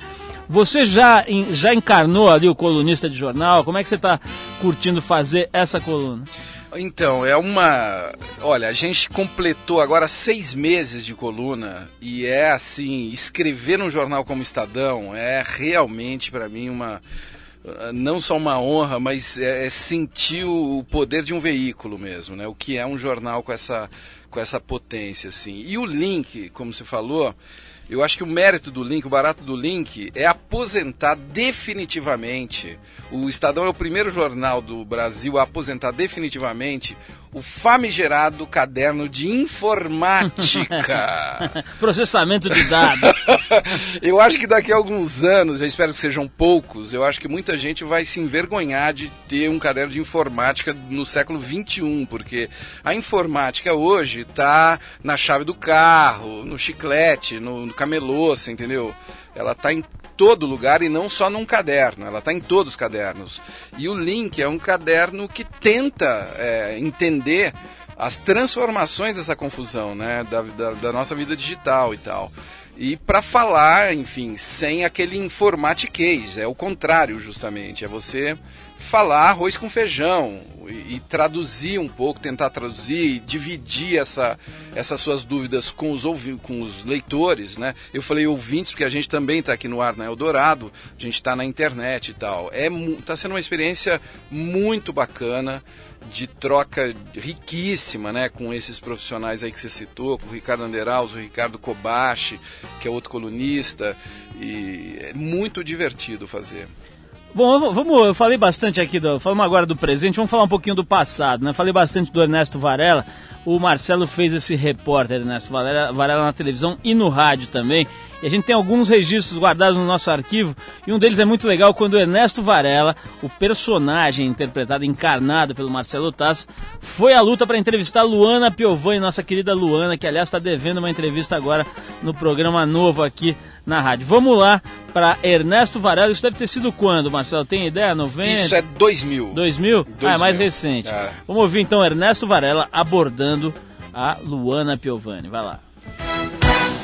Você já, já encarnou ali o colunista de jornal? Como é que você está curtindo fazer essa coluna? Então, é uma. Olha, a gente completou agora seis meses de coluna e é assim: escrever num jornal como Estadão é realmente para mim uma não só uma honra, mas é, é sentir o poder de um veículo mesmo, né? O que é um jornal com essa, com essa potência, assim. E o link, como você falou, eu acho que o mérito do link, o barato do link, é aposentar definitivamente. O Estadão é o primeiro jornal do Brasil a aposentar definitivamente o famigerado caderno de informática. [laughs] Processamento de dados. [laughs] eu acho que daqui a alguns anos, eu espero que sejam poucos, eu acho que muita gente vai se envergonhar de ter um caderno de informática no século XXI, porque a informática hoje está na chave do carro, no chiclete, no, no camelô, você entendeu? Ela está em todo lugar e não só num caderno, ela está em todos os cadernos. E o Link é um caderno que tenta é, entender as transformações dessa confusão, né, da, da, da nossa vida digital e tal. E para falar, enfim, sem aquele informatiquez, é o contrário justamente, é você falar arroz com feijão e, e, traduzir um pouco, tentar traduzir, dividir essa, essas suas dúvidas com os, com os leitores, né? Eu falei ouvintes porque a gente também está aqui no ar na Eldorado, a gente está na internet e tal. É tá sendo uma experiência muito bacana de troca riquíssima, né, com esses profissionais aí que você citou, com o Ricardo Anderaus, o Ricardo Kobashi, que é outro colunista, e é muito divertido fazer. Bom, vamos, eu falei bastante aqui, do, falamos agora do presente, vamos falar um pouquinho do passado, né? Falei bastante do Ernesto Varela, o Marcelo fez esse repórter, Ernesto Varela, Varela na televisão e no rádio também, e a gente tem alguns registros guardados no nosso arquivo, e um deles é muito legal quando o Ernesto Varela, o personagem interpretado, encarnado pelo Marcelo Tass, foi à luta para entrevistar Luana Piovani, nossa querida Luana, que aliás está devendo uma entrevista agora no programa novo aqui na rádio. Vamos lá para Ernesto Varela. Isso deve ter sido quando, Marcelo? Tem ideia? 90? Isso é 2000. 2000? 2000. Ah, é mais recente. É. Vamos ouvir então Ernesto Varela abordando a Luana Piovani. Vai lá.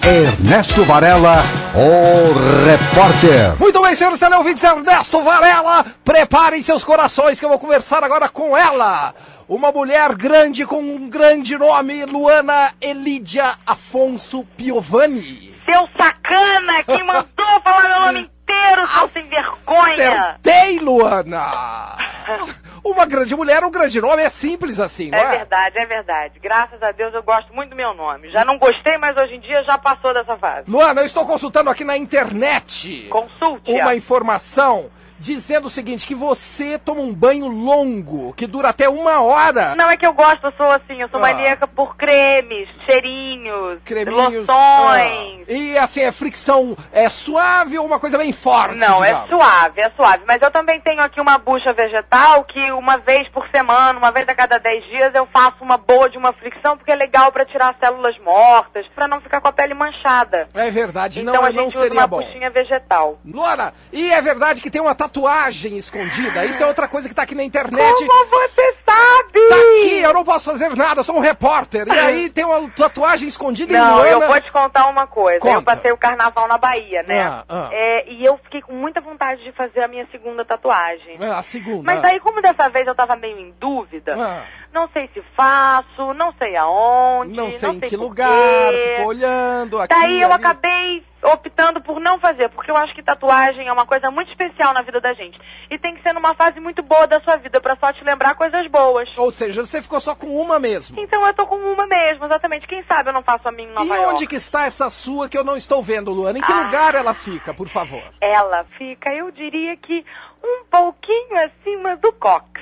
Ernesto Varela, o repórter. Muito bem, senhores teleouvintes, Ernesto Varela, preparem seus corações que eu vou conversar agora com ela. Uma mulher grande com um grande nome, Luana Elidia Afonso Piovani. Seu sacana, quem [laughs] mandou falar meu nome inteiro, seu sem vergonha! Acertei, Luana! [laughs] Uma grande mulher, um grande nome, é simples assim, não é? É verdade, é verdade. Graças a Deus eu gosto muito do meu nome. Já não gostei, mas hoje em dia já passou dessa fase. Luana, eu estou consultando aqui na internet. Consulte. Uma informação dizendo o seguinte, que você toma um banho longo, que dura até uma hora. Não, é que eu gosto, eu sou assim, eu sou ah. maníaca por cremes, cheirinhos, Creminhos, loções. Ah. E assim, é fricção é suave ou uma coisa bem forte? Não, digamos? é suave, é suave. Mas eu também tenho aqui uma bucha vegetal que uma vez por semana, uma vez a cada 10 dias, eu faço uma boa de uma fricção, porque é legal para tirar células mortas, para não ficar com a pele manchada. É verdade, então não, a gente não usa seria uma bom. buchinha vegetal. Luana, e é verdade que tem uma tatuagem escondida. Isso é outra coisa que tá aqui na internet. Como você sabe? Tá aqui, eu não posso fazer nada, eu sou um repórter. E aí tem uma tatuagem escondida em Não, Luana. eu vou te contar uma coisa. Conta. Eu passei o carnaval na Bahia, né? Ah, ah. É, e eu fiquei com muita vontade de fazer a minha segunda tatuagem. É, a segunda. Mas daí, como dessa vez eu tava meio em dúvida, Ah. Não sei se faço, não sei aonde, Não sei em que lugar, ficou olhando aqui. Daí eu ali. acabei optando por não fazer, porque eu acho que tatuagem é uma coisa muito especial na vida da gente. E tem que ser numa fase muito boa da sua vida, pra só te lembrar coisas boas. Ou seja, você ficou só com uma mesmo. Então eu tô com uma mesmo, exatamente. Quem sabe eu não faço a minha em Nova E York. onde que está essa sua que eu não estou vendo, Luana? Em que Ah. lugar ela fica, por favor? Ela fica, eu diria que um pouquinho acima do cox.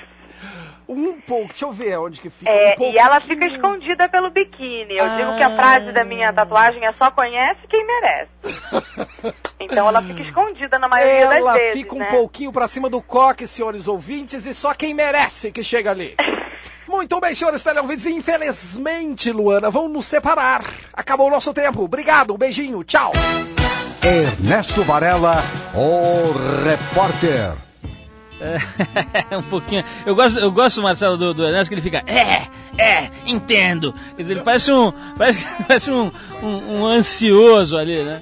Um pouco, deixa eu ver onde que fica. É, um e ela fica escondida pelo biquíni. Eu Ah. digo que a frase da minha tatuagem é só conhece quem merece. [laughs] Então ela fica escondida na maioria Ela das vezes, fica um né? pouquinho pra cima do coque, senhores ouvintes, e só quem merece que chega ali. [laughs] Muito bem, senhores teleouvintes. Infelizmente, Luana, vão nos separar. Acabou o nosso tempo. Obrigado, um beijinho, tchau. Ernesto Varela, o repórter. É [laughs] um pouquinho. Eu gosto, eu gosto Marcelo, do, do Ernesto, que ele fica. É, é, entendo. Quer dizer, ele parece um. Parece, [laughs] parece um, um, um ansioso ali, né?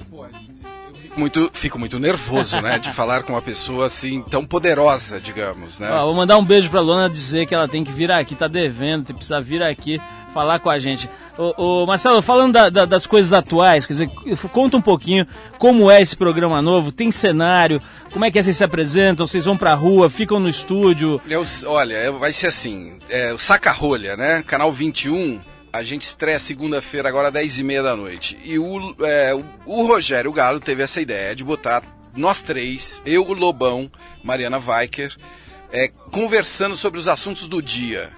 Muito, fico muito nervoso, né, de falar com uma pessoa assim tão poderosa, digamos, né? Ó, vou mandar um beijo pra Luana dizer que ela tem que vir aqui, tá devendo, tem precisa vir aqui falar com a gente. Ô, ô, Marcelo, falando da- da- das coisas atuais, quer dizer, conta um pouquinho como é esse programa novo, tem cenário, como é que vocês se apresentam, vocês vão pra rua, ficam no estúdio. Eu, olha, vai ser assim, é, o Saca-Rolha, né? Canal 21, a gente estreia segunda-feira, agora 10 e meia da noite. E o, é, o Rogério Galo teve essa ideia de botar nós três, eu, o Lobão, Mariana Weicker, é, conversando sobre os assuntos do dia.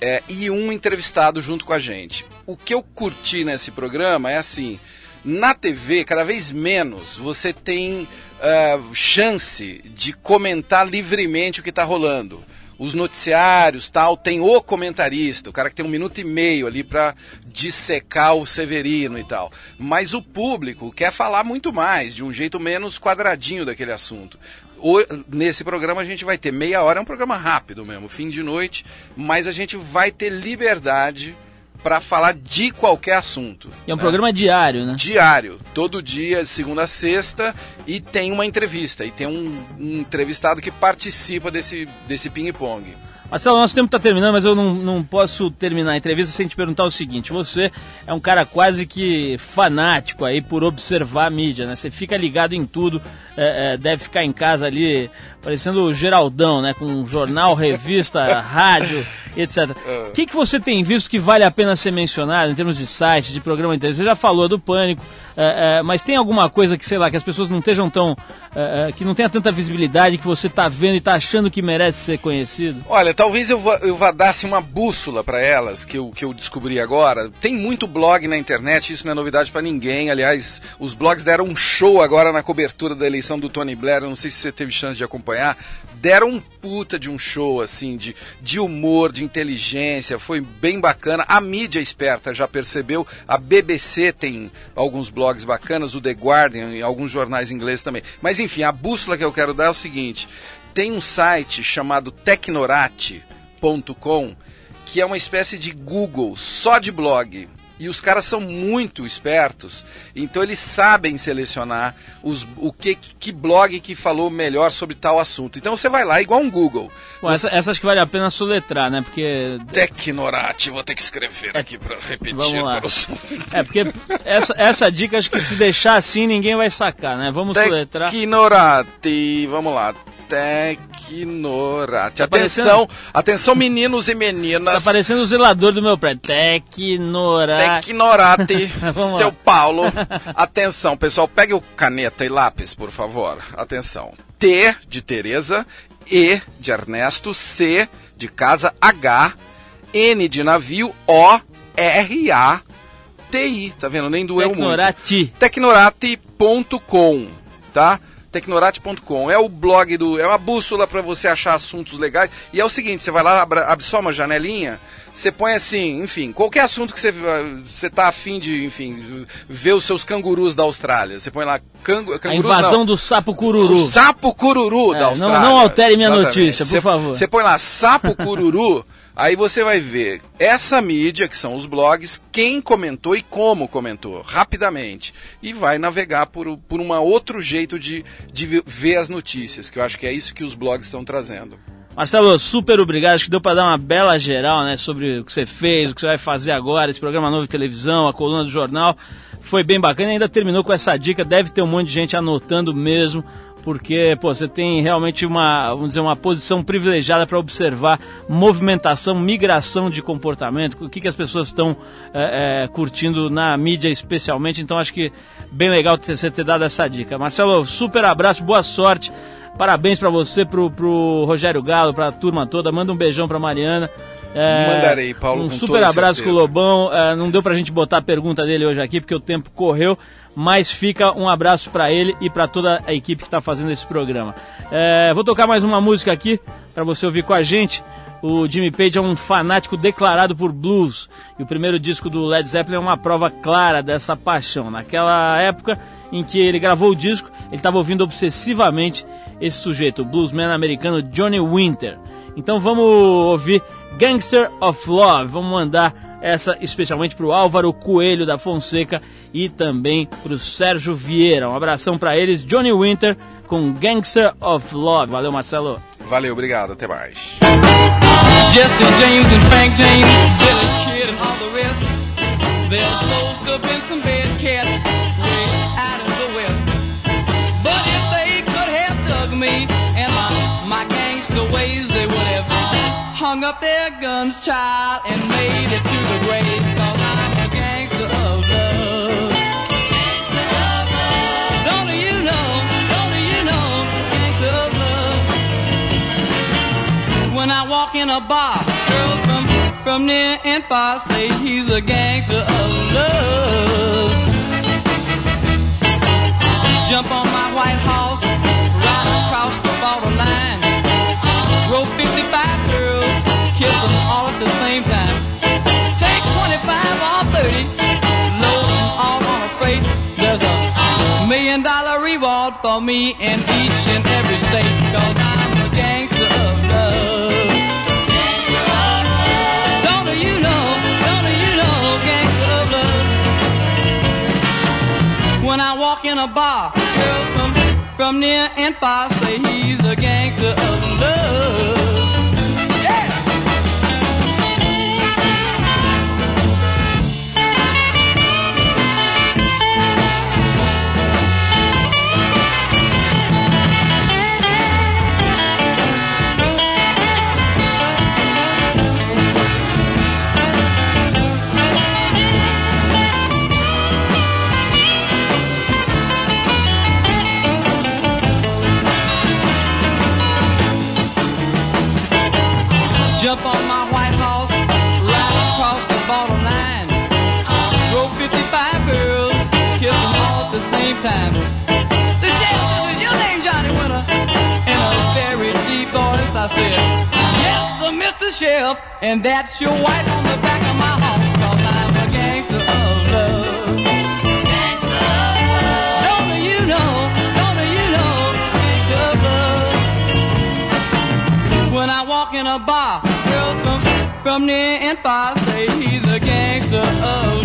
É, e um entrevistado junto com a gente. O que eu curti nesse programa é assim: na TV, cada vez menos você tem ah, chance de comentar livremente o que está rolando. Os noticiários, tal, tem o comentarista, o cara que tem um minuto e meio ali para dissecar o Severino e tal. Mas o público quer falar muito mais, de um jeito menos quadradinho daquele assunto. O- nesse programa a gente vai ter meia hora, é um programa rápido mesmo, fim de noite, mas a gente vai ter liberdade para falar de qualquer assunto. E é um né? programa diário, né? diário, todo dia, de segunda a sexta, e tem uma entrevista, e tem um, um entrevistado que participa desse, desse ping-pong. Marcelo, nosso tempo está terminando, mas eu não, não posso terminar a entrevista sem te perguntar o seguinte: você é um cara quase que fanático aí por observar a mídia, né? Você fica ligado em tudo, é, é, deve ficar em casa ali parecendo o Geraldão, né? Com jornal, revista, [laughs] rádio, etc. O que, que você tem visto que vale a pena ser mencionado em termos de site, de programa de televisão? Você já falou do pânico, é, é, mas tem alguma coisa que, sei lá, que as pessoas não estejam tão. é, é, que não tenha tanta visibilidade, que você está vendo e está achando que merece ser conhecido? Olha, talvez eu vá, eu vá dar assim, uma bússola para elas, que eu, que eu descobri agora. Tem muito blog na internet, isso não é novidade para ninguém. Aliás, os blogs deram um show agora na cobertura da eleição do Tony Blair. Eu não sei se você teve chance de acompanhar. Deram um puta de um show, assim, de, de humor, de inteligência. Foi bem bacana. A mídia esperta já percebeu. A BBC tem alguns blogs bacanas, o The Guardian e alguns jornais ingleses também. Mas enfim, a bússola que eu quero dar é o seguinte: tem um site chamado Tecnorate.com que é uma espécie de Google só de blog. E os caras são muito espertos, então eles sabem selecionar os, o que, que blog que falou melhor sobre tal assunto. Então você vai lá, igual um Google. Bom, essa, essa acho que vale a pena soletrar, né? Porque. Tecnorate, vou ter que escrever aqui para repetir Vamos lá. os... É, porque essa, essa dica acho que se deixar assim ninguém vai sacar, né? Vamos soletrar. Tecnorate, vamos lá. Tecnorate. Atenção, atenção meninos e Tá meninas. parecendo o zelador do meu prédio. Tecnora. Tecnorate, [laughs] seu Paulo. Atenção, pessoal, pegue o caneta e lápis, por favor. Atenção. T de Tereza, E de Ernesto, C de casa, H, N de navio, O, R, A, T, I. Tá vendo? Nem doeu muito. Tecnorati. Tecnorate.com, tá? Tecnorate.com é o blog do. É uma bússola para você achar assuntos legais. E é o seguinte: você vai lá, abre, só uma janelinha, você põe assim, enfim, qualquer assunto que você, você tá afim de, enfim, ver os seus cangurus da Austrália. Você põe lá cangu, A cangurus. invasão não. do sapo cururu. O sapo cururu É, da não- Austrália. não altere minha Exatamente. notícia, por Você- favor. Você põe lá sapo [laughs] cururu, aí você vai ver essa mídia, que são os blogs, quem comentou e como comentou, rapidamente. E vai navegar por, por um outro jeito de, de ver as notícias, que eu acho que é isso que os blogs estão trazendo. Marcelo, super obrigado. Acho que deu para dar uma bela geral, né, sobre o que você fez, o que você vai fazer agora, esse programa novo de televisão, a coluna do jornal. Foi bem bacana. Ainda terminou com essa dica. Deve ter um monte de gente anotando mesmo porque pô, você tem realmente uma, vamos dizer, uma posição privilegiada para observar movimentação, migração de comportamento, o que, que as pessoas estão é, é, curtindo na mídia especialmente. Então acho que bem legal você ter dado essa dica. Marcelo, super abraço, boa sorte. Parabéns para você, pro, pro Rogério Galo, para a turma toda. Manda um beijão para Mariana. É, Mandarei, Paulo. Um super abraço certeza. com o Lobão. É, não deu pra gente botar a pergunta dele hoje aqui, porque o tempo correu mas fica um abraço para ele e para toda a equipe que está fazendo esse programa. É, vou tocar mais uma música aqui para você ouvir com a gente. O Jimmy Page é um fanático declarado por blues e o primeiro disco do Led Zeppelin é uma prova clara dessa paixão. Naquela época em que ele gravou o disco, ele estava ouvindo obsessivamente esse sujeito, o bluesman americano Johnny Winter. Então vamos ouvir Gangster of Love. Vamos mandar essa especialmente para o Álvaro Coelho da Fonseca e também para o Sérgio Vieira. Um abração para eles, Johnny Winter com Gangster of Love. Valeu, Marcelo. Valeu, obrigado, até mais. Jesse James and Frank James, Billy Walk in a bar, girls from, from near and far say he's a gangster of love. Jump on my white horse, ride across the borderline. Row 55 girls, kiss them all at the same time. Take 25 or 30, load them all on a freight. There's a million dollar reward for me in each and every state. Cause I'm in a bar, girls from, from near and far say he's a gangster of love. And that's your white on the back of my horse, cause I'm a gangster of love. Gangster of love. Don't you know, don't you know, gangster of love. When I walk in a bar, girls from, from near and far say he's a gangster of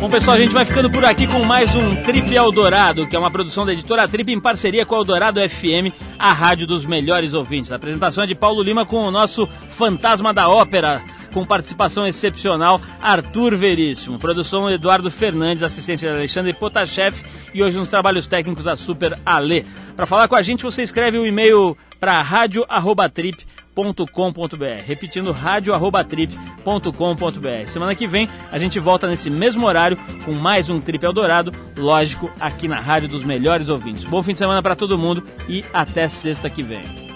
Bom, pessoal, a gente vai ficando por aqui com mais um Trip Eldorado, que é uma produção da editora Trip em parceria com a Eldorado FM, a rádio dos melhores ouvintes. A apresentação é de Paulo Lima com o nosso Fantasma da Ópera, com participação excepcional Arthur Veríssimo. Produção Eduardo Fernandes, assistência de Alexandre Potashev e hoje nos trabalhos técnicos a Super Ale. Para falar com a gente, você escreve o e-mail para rádio@trip radio@trip.com.br. Repetindo, radio@trip.com.br. Semana que vem a gente volta nesse mesmo horário com mais um Trip Eldorado, lógico, aqui na Rádio dos Melhores Ouvintes. Bom fim de semana para todo mundo e até sexta que vem.